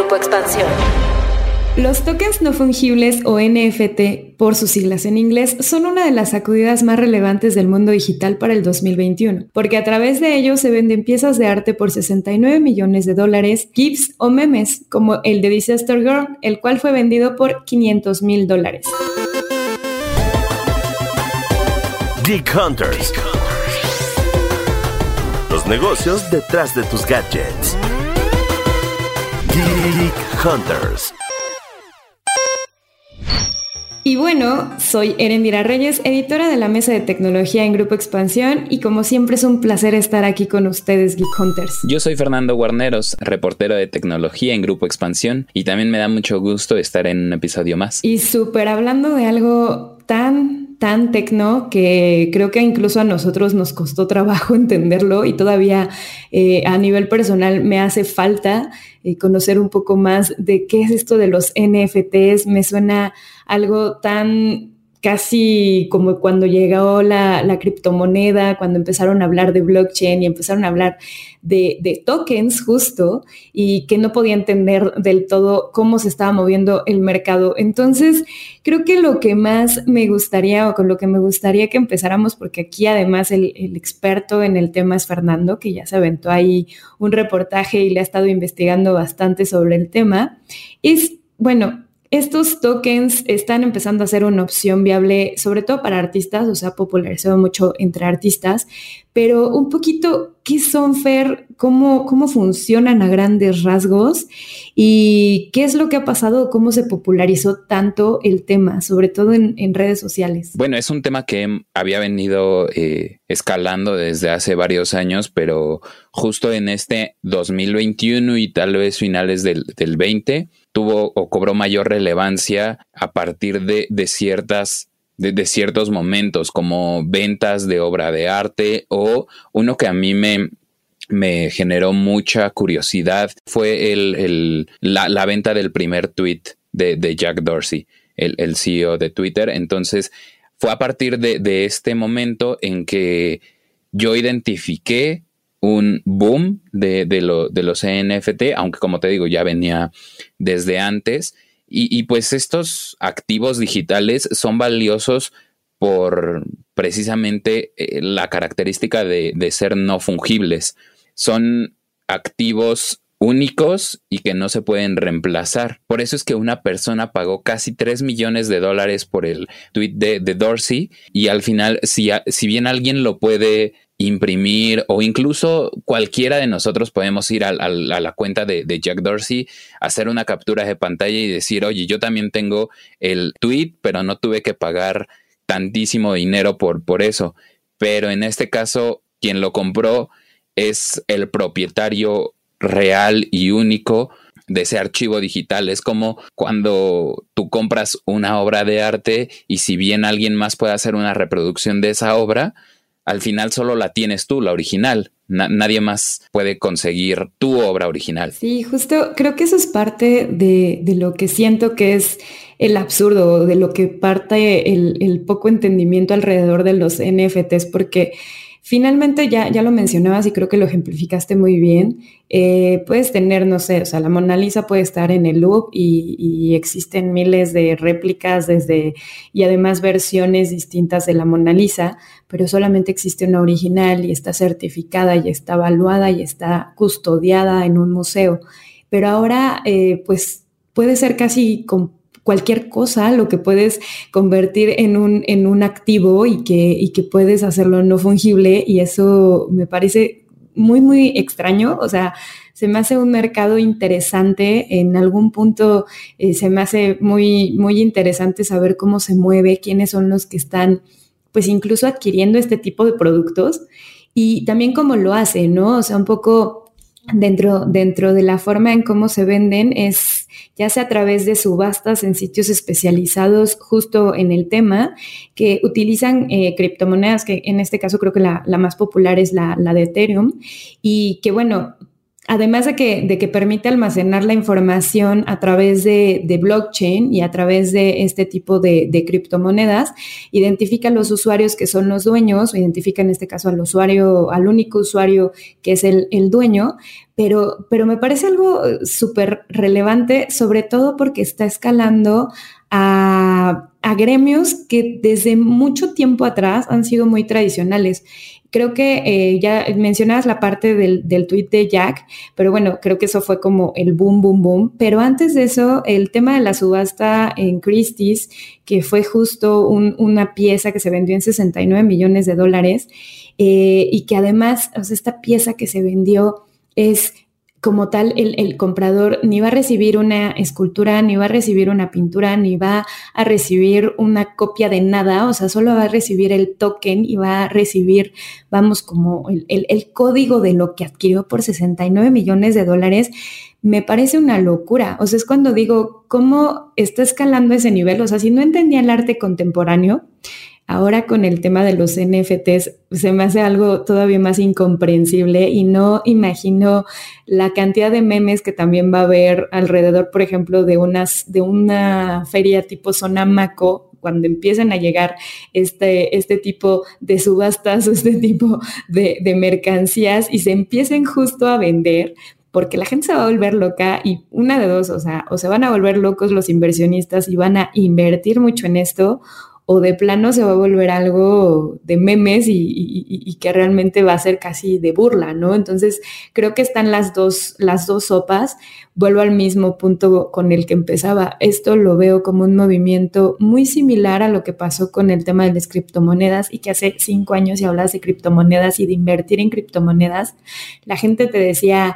Grupo Expansión. Los tokens no fungibles o NFT, por sus siglas en inglés, son una de las sacudidas más relevantes del mundo digital para el 2021, porque a través de ellos se venden piezas de arte por 69 millones de dólares, GIFs o memes, como el de Disaster Girl, el cual fue vendido por 500 mil dólares. Geek Hunters. Los negocios detrás de tus gadgets. Geek Hunters. Y bueno, soy Erendira Reyes, editora de la mesa de tecnología en Grupo Expansión y como siempre es un placer estar aquí con ustedes, Geek Hunters. Yo soy Fernando Guarneros, reportero de tecnología en Grupo Expansión y también me da mucho gusto estar en un episodio más. Y súper hablando de algo tan tan tecno que creo que incluso a nosotros nos costó trabajo entenderlo y todavía eh, a nivel personal me hace falta eh, conocer un poco más de qué es esto de los NFTs. Me suena algo tan casi como cuando llegó la, criptomoneda, cuando empezaron a hablar de blockchain y empezaron a hablar de, tokens justo y que no podía entender del todo cómo se estaba moviendo el mercado. Entonces, creo que lo que más me gustaría o con lo que me gustaría que empezáramos, porque aquí además el, el experto en el tema es Fernando, que ya se aventó ahí un reportaje y le ha estado investigando bastante sobre el tema, es, bueno, estos tokens están empezando a ser una opción viable, sobre todo para artistas, o sea, popularizado mucho entre artistas, pero un poquito, ¿qué son, Fer? ¿Cómo, ¿Cómo funcionan a grandes rasgos? ¿Y qué es lo que ha pasado? ¿Cómo se popularizó tanto el tema, sobre todo en, redes sociales? Bueno, es un tema que había venido eh, escalando desde hace varios años, pero justo en este 2021 y tal vez finales del, del 20 tuvo o cobró mayor relevancia a partir de, ciertas de, ciertos momentos como ventas de obra de arte o uno que a mí me, me generó mucha curiosidad fue el, la, venta del primer tweet de, Jack Dorsey, el, el, CEO de Twitter. Entonces fue a partir de, de este momento en que yo identifiqué un boom de, de, los NFT, aunque como te digo, ya venía desde antes. Y, pues estos activos digitales son valiosos por precisamente eh, la característica de, de, ser no fungibles. Son activos únicos y que no se pueden reemplazar. Por eso es que una persona pagó casi 3 millones de dólares por el tweet de, de Dorsey y al final, si, si bien alguien lo puede imprimir o incluso cualquiera de nosotros podemos ir a, la cuenta de, Jack Dorsey, hacer una captura de pantalla y decir, oye, yo también tengo el tweet, pero no tuve que pagar tantísimo dinero por, por eso. Pero en este caso, quien lo compró es el propietario real y único de ese archivo digital. Es como cuando tú compras una obra de arte y si bien alguien más puede hacer una reproducción de esa obra, al final solo la tienes tú, la original. nadie más puede conseguir tu obra original. Sí, justo creo que eso es parte de, lo que siento que es el absurdo, de lo que parte el, el poco entendimiento alrededor de los NFTs, porque Finalmente, ya, ya lo mencionabas y creo que lo ejemplificaste muy bien. Eh, puedes tener, no sé, o sea, la Mona Lisa puede estar en el loop y, existen miles de réplicas desde y además versiones distintas de la Mona Lisa, pero solamente existe una original y está certificada y está evaluada y está custodiada en un museo. Pero ahora, eh, pues puede ser casi cualquier cosa lo que puedes convertir en un, en un activo y que, y que puedes hacerlo no fungible y eso me parece muy, muy extraño. O sea, se me hace un mercado interesante. En algún punto eh, se me hace muy, muy interesante saber cómo se mueve, quiénes son los que están, pues incluso adquiriendo este tipo de productos y también cómo lo hace, ¿no? O sea, un poco dentro, dentro de la forma en cómo se venden es ya sea a través de subastas en sitios especializados justo en el tema, que utilizan eh, criptomonedas, que en este caso creo que la, más popular es la, la, de Ethereum, y que bueno, además de que, permite almacenar la información a través de, blockchain y a través de este tipo de, criptomonedas, identifica a los usuarios que son los dueños, o identifica en este caso al usuario, al único usuario que es el, dueño, pero, pero me parece algo súper relevante, sobre todo porque está escalando a, gremios que desde mucho tiempo atrás han sido muy tradicionales creo que eh, ya mencionabas la parte del, del tweet de Jack, pero bueno, creo que eso fue como el boom, boom, boom. Pero antes de eso, el tema de la subasta en Christie's, que fue justo una pieza que se vendió en 69 millones de dólares eh, y que además, o sea, esta pieza que se vendió es como tal, el, comprador ni va a recibir una escultura, ni va a recibir una pintura, ni va a recibir una copia de nada, o sea, solo va a recibir el token y va a recibir, vamos, como el, el código de lo que adquirió por 69 millones de dólares. Me parece una locura. O sea, es cuando digo, ¿cómo está escalando ese nivel? O sea, si no entendía el arte contemporáneo, Ahora con el tema de los NFTs se me hace algo todavía más incomprensible y no imagino la cantidad de memes que también va a haber alrededor, por ejemplo, de unas de una feria tipo Sonamaco cuando empiecen a llegar este, este tipo de subastas o este tipo de, de mercancías y se empiecen justo a vender, porque la gente se va a volver loca y una de dos, o sea, o se van a volver locos los inversionistas y van a invertir mucho en esto, o de plano se va a volver algo de memes y, que realmente va a ser casi de burla, ¿no? Entonces, creo que están las dos, las dos sopas. Vuelvo al mismo punto con el que empezaba. Esto lo veo como un movimiento muy similar a lo que pasó con el tema de las criptomonedas y que hace cinco años si hablas de criptomonedas y de invertir en criptomonedas, la gente te decía,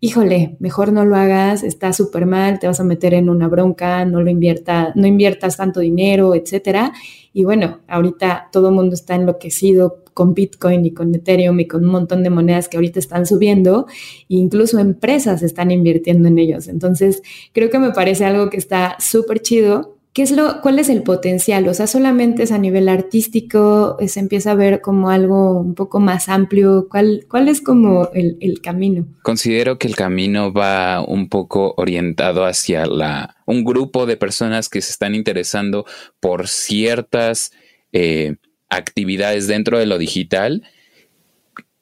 híjole, mejor no lo hagas, está súper mal, te vas a meter en una bronca, no lo invierta, no inviertas tanto dinero, etcétera. Y bueno, ahorita todo el mundo está enloquecido con Bitcoin y con Ethereum y con un montón de monedas que ahorita están subiendo, e incluso empresas están invirtiendo en ellos. Entonces, creo que me parece algo que está súper chido ¿Qué es lo, ¿Cuál es el potencial? O sea, solamente es a nivel artístico, se empieza a ver como algo un poco más amplio. ¿Cuál, cuál es como el, camino? Considero que el camino va un poco orientado hacia la, un grupo de personas que se están interesando por ciertas eh, actividades dentro de lo digital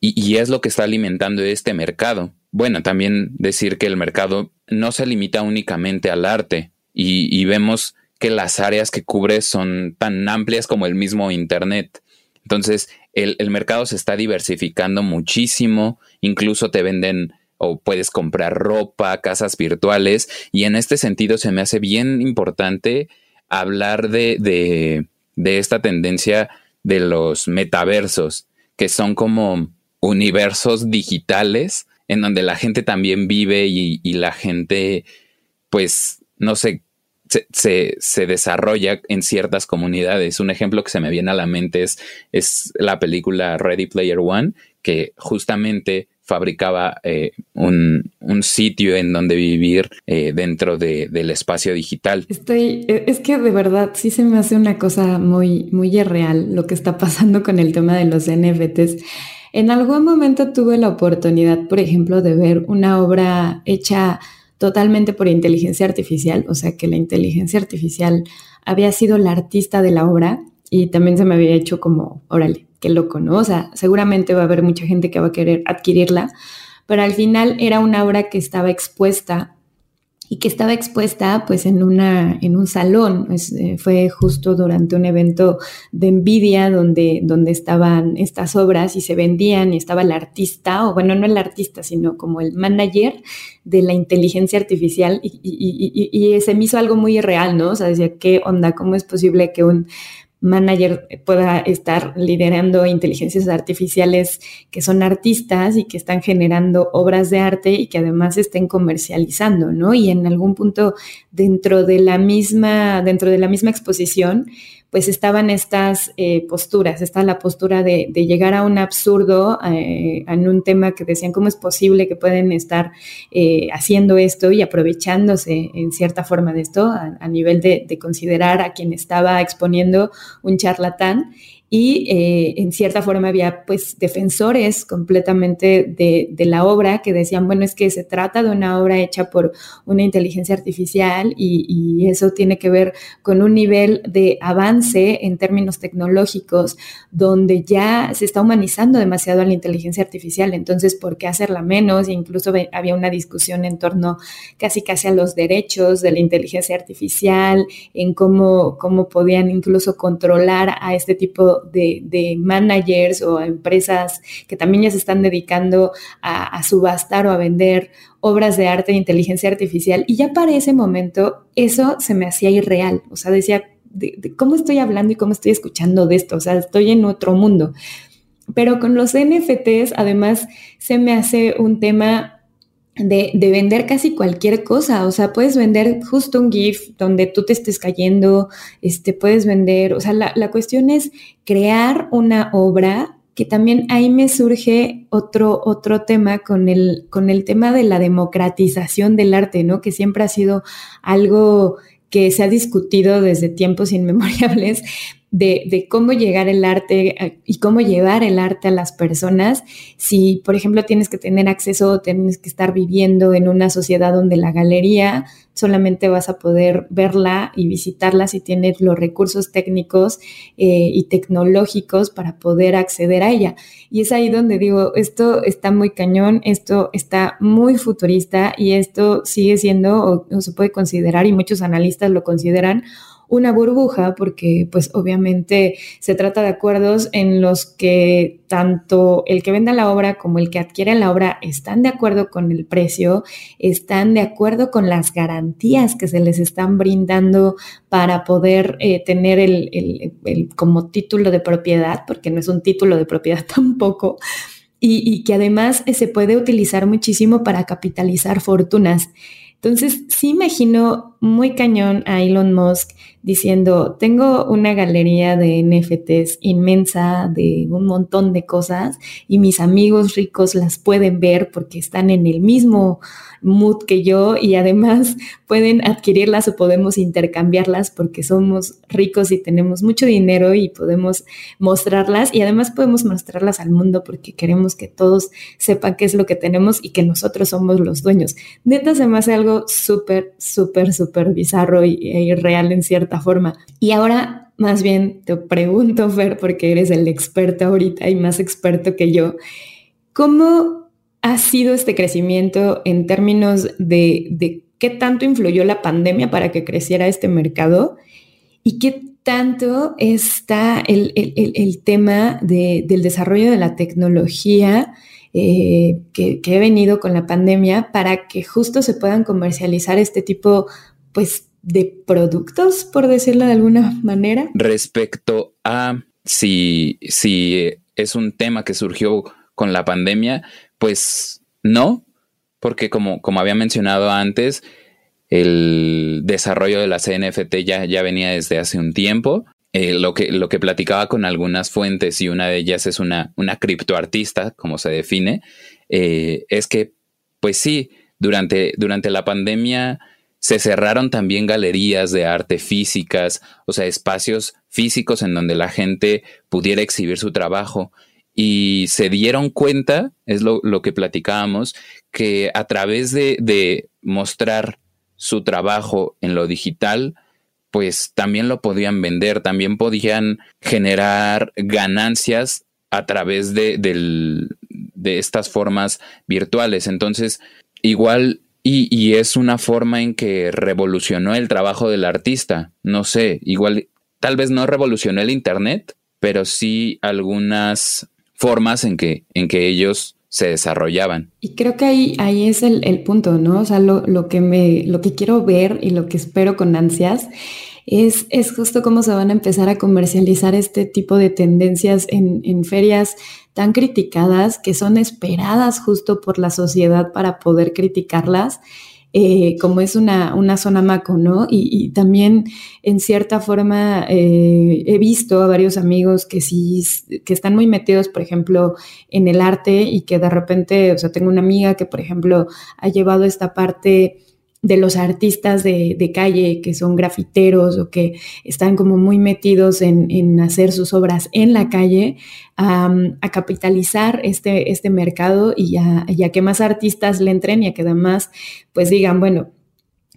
y, es lo que está alimentando este mercado. Bueno, también decir que el mercado no se limita únicamente al arte y vemos que las áreas que cubre son tan amplias como el mismo Internet. Entonces, el, mercado se está diversificando muchísimo, incluso te venden o puedes comprar ropa, casas virtuales, y en este sentido se me hace bien importante hablar de, de, esta tendencia de los metaversos, que son como universos digitales en donde la gente también vive y, y la gente, pues, no sé, se, se, desarrolla en ciertas comunidades. Un ejemplo que se me viene a la mente es, es la película Ready Player One, que justamente fabricaba eh, un, sitio en donde vivir eh, dentro del espacio digital. Estoy, e, es que de verdad sí se me hace una cosa muy, muy irreal lo que está pasando con el tema de los NFTs. En algún momento tuve la oportunidad, por ejemplo, de ver una obra hecha totalmente por inteligencia artificial, o sea que la inteligencia artificial había sido la artista de la obra y también se me había hecho como, órale, qué loco, ¿no? O sea, seguramente va a haber mucha gente que va a querer adquirirla, pero al final era una obra que estaba expuesta y que estaba expuesta pues en, una, en un salón. Eh, fue justo durante un evento de Nvidia donde, donde estaban estas obras y se vendían y estaba el artista, o bueno, no el artista, sino como el manager de la inteligencia artificial y, y se me hizo algo muy irreal, ¿no? O sea, decía, ¿qué onda? ¿Cómo es posible que un manager pueda estar liderando inteligencias artificiales que son artistas y que están generando obras de arte y que además estén comercializando, ¿no? Y en algún punto dentro de la misma, dentro de la misma exposición, pues estaban estas eh, posturas, está la postura de, llegar a un absurdo eh, en un tema que decían cómo es posible que pueden estar eh, haciendo esto y aprovechándose en cierta forma de esto a, nivel de, considerar a quien estaba exponiendo un charlatán y eh, en cierta forma había pues defensores completamente de, la obra que decían, bueno, es que se trata de una obra hecha por una inteligencia artificial y, y eso tiene que ver con un nivel de avance en términos tecnológicos donde ya se está humanizando demasiado a la inteligencia artificial, entonces, ¿por qué hacerla menos? E incluso había una discusión en torno casi casi a los derechos de la inteligencia artificial, en cómo, cómo podían incluso controlar a este tipo de, managers o empresas que también ya se están dedicando a, subastar o a vender obras de arte de inteligencia artificial. Y ya para ese momento eso se me hacía irreal. O sea, decía, cómo estoy hablando y cómo estoy escuchando de esto. O sea, estoy en otro mundo. Pero con los NFTs, además, se me hace un tema de, vender casi cualquier cosa. O sea, puedes vender justo un GIF donde tú te estés cayendo, este, puedes vender, o sea, la, la cuestión es crear una obra que también ahí me surge otro, otro tema con el, con el tema de la democratización del arte, ¿no? Que siempre ha sido algo que se ha discutido desde tiempos inmemoriales, de, cómo llegar el arte eh, y cómo llevar el arte a las personas. Si, por ejemplo, tienes que tener acceso o tienes que estar viviendo en una sociedad donde la galería solamente vas a poder verla y visitarla si tienes los recursos técnicos eh, y tecnológicos para poder acceder a ella. Y es ahí donde digo, esto está muy cañón, esto está muy futurista y esto sigue siendo o se puede considerar, y muchos analistas lo consideran, una burbuja porque pues obviamente se trata de acuerdos en los que tanto el que venda la obra como el que adquiere la obra están de acuerdo con el precio, están de acuerdo con las garantías que se les están brindando para poder eh, tener el, como título de propiedad, porque no es un título de propiedad tampoco, y, que además eh, se puede utilizar muchísimo para capitalizar fortunas. Entonces, sí imagino muy cañón a Elon Musk diciendo, tengo una galería de NFTs inmensa de un montón de cosas y mis amigos ricos las pueden ver porque están en el mismo mood que yo y además pueden adquirirlas o podemos intercambiarlas porque somos ricos y tenemos mucho dinero y podemos mostrarlas y además podemos mostrarlas al mundo porque queremos que todos sepan qué es lo que tenemos y que nosotros somos los dueños. Neta se me hace algo súper, súper, súper bizarro y, e irreal en cierta forma. Y ahora más bien te pregunto, Fer, porque eres el experto ahorita y más experto que yo, ¿cómo ha sido este crecimiento en términos de, qué tanto influyó la pandemia para que creciera este mercado y qué tanto está el, tema del desarrollo de la tecnología eh, que, que, ha venido con la pandemia para que justo se puedan comercializar este tipo pues, de productos, por decirlo de alguna manera. Respecto a si, si es un tema que surgió con la pandemia, pues no, porque como, como había mencionado antes, el desarrollo de la CNFT ya, ya venía desde hace un tiempo. Eh, lo, que, lo que platicaba con algunas fuentes, y una de ellas es una, una criptoartista, como se define, eh, es que, pues sí, durante, durante la pandemia se cerraron también galerías de arte físicas, o sea, espacios físicos en donde la gente pudiera exhibir su trabajo y se dieron cuenta, es lo, que platicábamos, que a través de, mostrar su trabajo en lo digital, pues también lo podían vender, también podían generar ganancias a través de, de estas formas virtuales. Entonces, igual, y, y, es una forma en que revolucionó el trabajo del artista. No sé, igual, tal vez no revolucionó el Internet, pero sí algunas formas en que, en que ellos se desarrollaban. Y creo que ahí, ahí es el, punto, ¿no? O sea, lo, que me, lo que quiero ver y lo que espero con ansias es, es justo cómo se van a empezar a comercializar este tipo de tendencias en, en ferias tan criticadas, que son esperadas justo por la sociedad para poder criticarlas eh, como es una, una, zona maco, ¿no? Y, también en cierta forma eh, he visto a varios amigos que sí, que están muy metidos, por ejemplo, en el arte y que de repente, o sea, tengo una amiga que, por ejemplo, ha llevado esta parte de los artistas de, calle que son grafiteros o que están como muy metidos en, hacer sus obras en la calle, a capitalizar este, este mercado y a, y a, que más artistas le entren y a que además pues digan, bueno,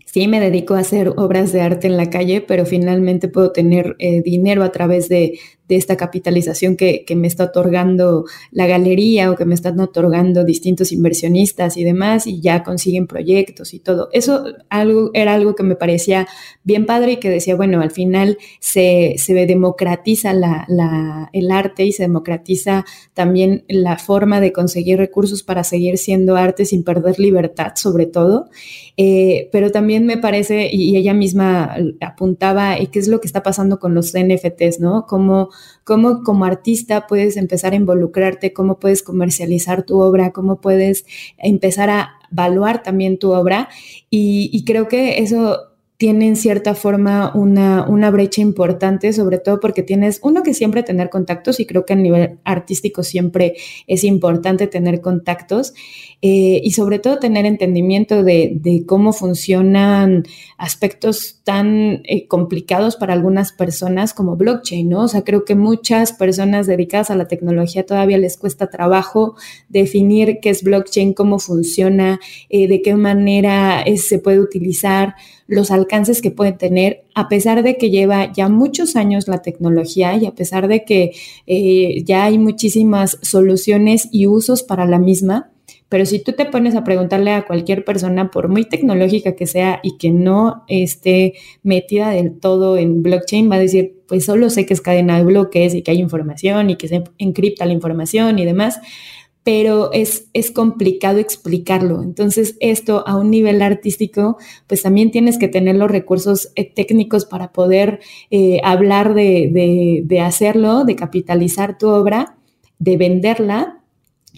sí me dedico a hacer obras de arte en la calle, pero finalmente puedo tener eh, dinero a través de, de esta capitalización que, me está otorgando la galería o que me están otorgando distintos inversionistas y demás, y ya consiguen proyectos y todo. Eso algo, era algo que me parecía bien padre y que decía, bueno, al final se, democratiza la, el arte y se democratiza también la forma de conseguir recursos para seguir siendo arte sin perder libertad, sobre todo. Eh, pero también me parece, y, ella misma apuntaba, y qué es lo que está pasando con los NFTs, ¿no? Como cómo como artista puedes empezar a involucrarte, cómo puedes comercializar tu obra, cómo puedes empezar a evaluar también tu obra. Y, y creo que eso tiene en cierta forma una, una, brecha importante, sobre todo porque tienes, uno que siempre tener contactos, y creo que a nivel artístico siempre es importante tener contactos, eh, y sobre todo tener entendimiento de, cómo funcionan aspectos tan eh, complicados para algunas personas como blockchain, ¿no? O sea, creo que muchas personas dedicadas a la tecnología todavía les cuesta trabajo definir qué es blockchain, cómo funciona, eh, de qué manera se puede utilizar los alcances que puede tener, a pesar de que lleva ya muchos años la tecnología y a pesar de que ya hay muchísimas soluciones y usos para la misma, pero si tú te pones a preguntarle a cualquier persona, por muy tecnológica que sea y que no esté metida del todo en blockchain, va a decir, pues solo sé que es cadena de bloques y que hay información y que se encripta la información y demás, pero es, es complicado explicarlo. Entonces, esto a un nivel artístico, pues también tienes que tener los recursos eh, técnicos para poder eh, hablar de, de hacerlo, de capitalizar tu obra, de venderla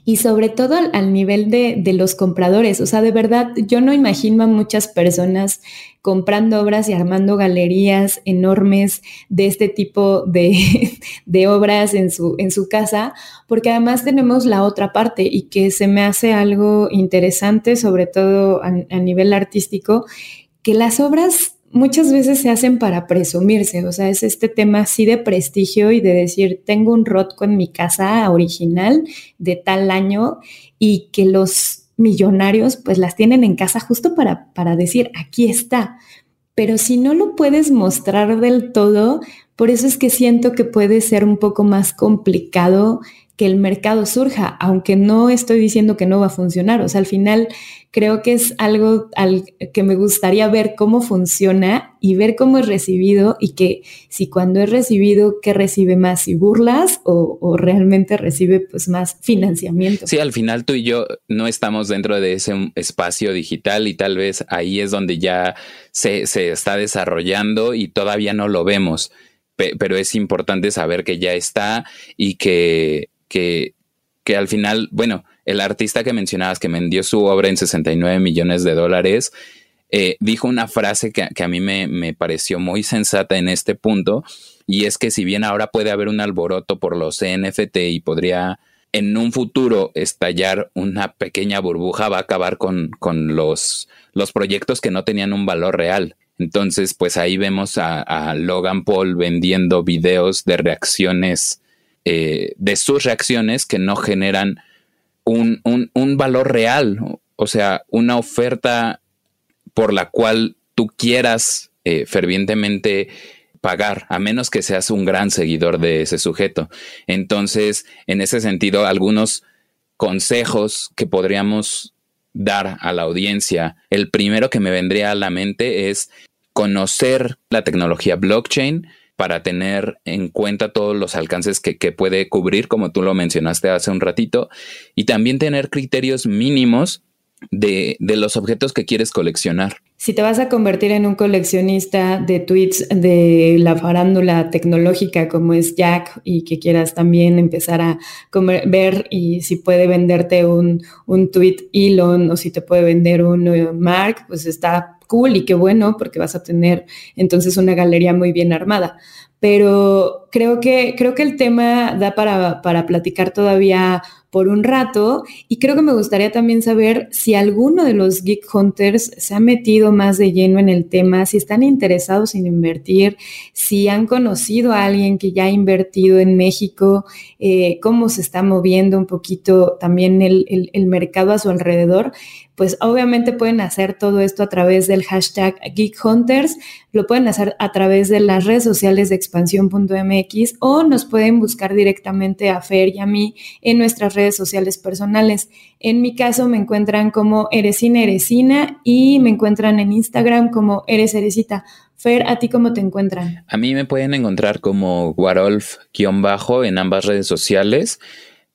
y sobre todo al, nivel de, los compradores. O sea, de verdad, yo no imagino a muchas personas comprando obras y armando galerías enormes de este tipo de, obras en su, en su casa, porque además tenemos la otra parte y que se me hace algo interesante, sobre todo a nivel artístico, que las obras muchas veces se hacen para presumirse, o sea, es este tema así de prestigio y de decir, tengo un Rotco en mi casa original de tal año y que los millonarios pues las tienen en casa justo para, para decir, aquí está. Pero si no lo puedes mostrar del todo, por eso es que siento que puede ser un poco más complicado que el mercado surja, aunque no estoy diciendo que no va a funcionar. O sea, al final creo que es algo al que me gustaría ver cómo funciona y ver cómo es recibido y que si cuando es recibido, ¿qué recibe más? ¿Si burlas o, realmente recibe pues más financiamiento? Sí, al final tú y yo no estamos dentro de ese espacio digital y tal vez ahí es donde ya se, se está desarrollando y todavía no lo vemos pero es importante saber que ya está y que que, que al final, bueno, el artista que mencionabas que vendió su obra en 69 millones de dólares, eh, dijo una frase que, a mí me, me, pareció muy sensata en este punto, y es que si bien ahora puede haber un alboroto por los NFT y podría en un futuro estallar una pequeña burbuja, va a acabar con, con los, los proyectos que no tenían un valor real. Entonces, pues ahí vemos a Logan Paul vendiendo videos de reacciones eh, de sus reacciones que no generan un, valor real, o sea, una oferta por la cual tú quieras eh, fervientemente pagar, a menos que seas un gran seguidor de ese sujeto. Entonces, en ese sentido, algunos consejos que podríamos dar a la audiencia, el primero que me vendría a la mente es conocer la tecnología blockchain, para tener en cuenta todos los alcances que, puede cubrir, como tú lo mencionaste hace un ratito, y también tener criterios mínimos de, los objetos que quieres coleccionar. Si te vas a convertir en un coleccionista de tweets de la farándula tecnológica como es Jack y que quieras también empezar a ver y si puede venderte un, un tweet Elon o si te puede vender un Mark, pues está cool y qué bueno, porque vas a tener entonces una galería muy bien armada. Pero creo que, creo que el tema da para, para platicar todavía por un rato y creo que me gustaría también saber si alguno de los Geek Hunters se ha metido más de lleno en el tema, si están interesados en invertir, si han conocido a alguien que ya ha invertido en México, eh, cómo se está moviendo un poquito también el, el mercado a su alrededor pues obviamente pueden hacer todo esto a través del hashtag Geek Hunters, lo pueden hacer a través de las redes sociales de expansión.mx o nos pueden buscar directamente a Fer y a mí en nuestras redes sociales personales. En mi caso me encuentran como Eresina Eresina y me encuentran en Instagram como Eres Eresita. Fer, ¿a ti cómo te encuentran? A mí me pueden encontrar como Warolf-bajo en ambas redes sociales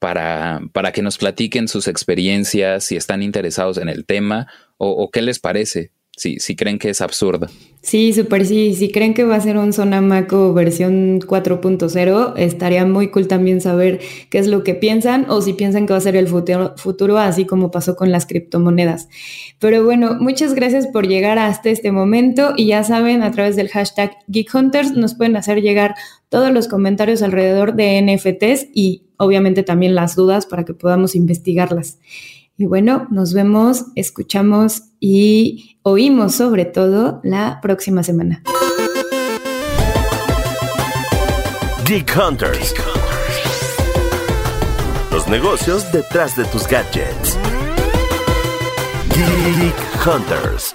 para, para que nos platiquen sus experiencias, si están interesados en el tema o, qué les parece, si, si creen que es absurdo. Sí, súper sí. Si creen que va a ser un Sonamaco versión 4.0, estaría muy cool también saber qué es lo que piensan o si piensan que va a ser el futuro, futuro, así como pasó con las criptomonedas. Pero bueno, muchas gracias por llegar hasta este momento y ya saben, a través del hashtag Geek Hunters nos pueden hacer llegar todos los comentarios alrededor de NFTs y obviamente también las dudas para que podamos investigarlas. Y bueno, nos vemos, escuchamos y oímos sobre todo la próxima semana. Geek Hunters. Los negocios detrás de tus gadgets. Geek Hunters.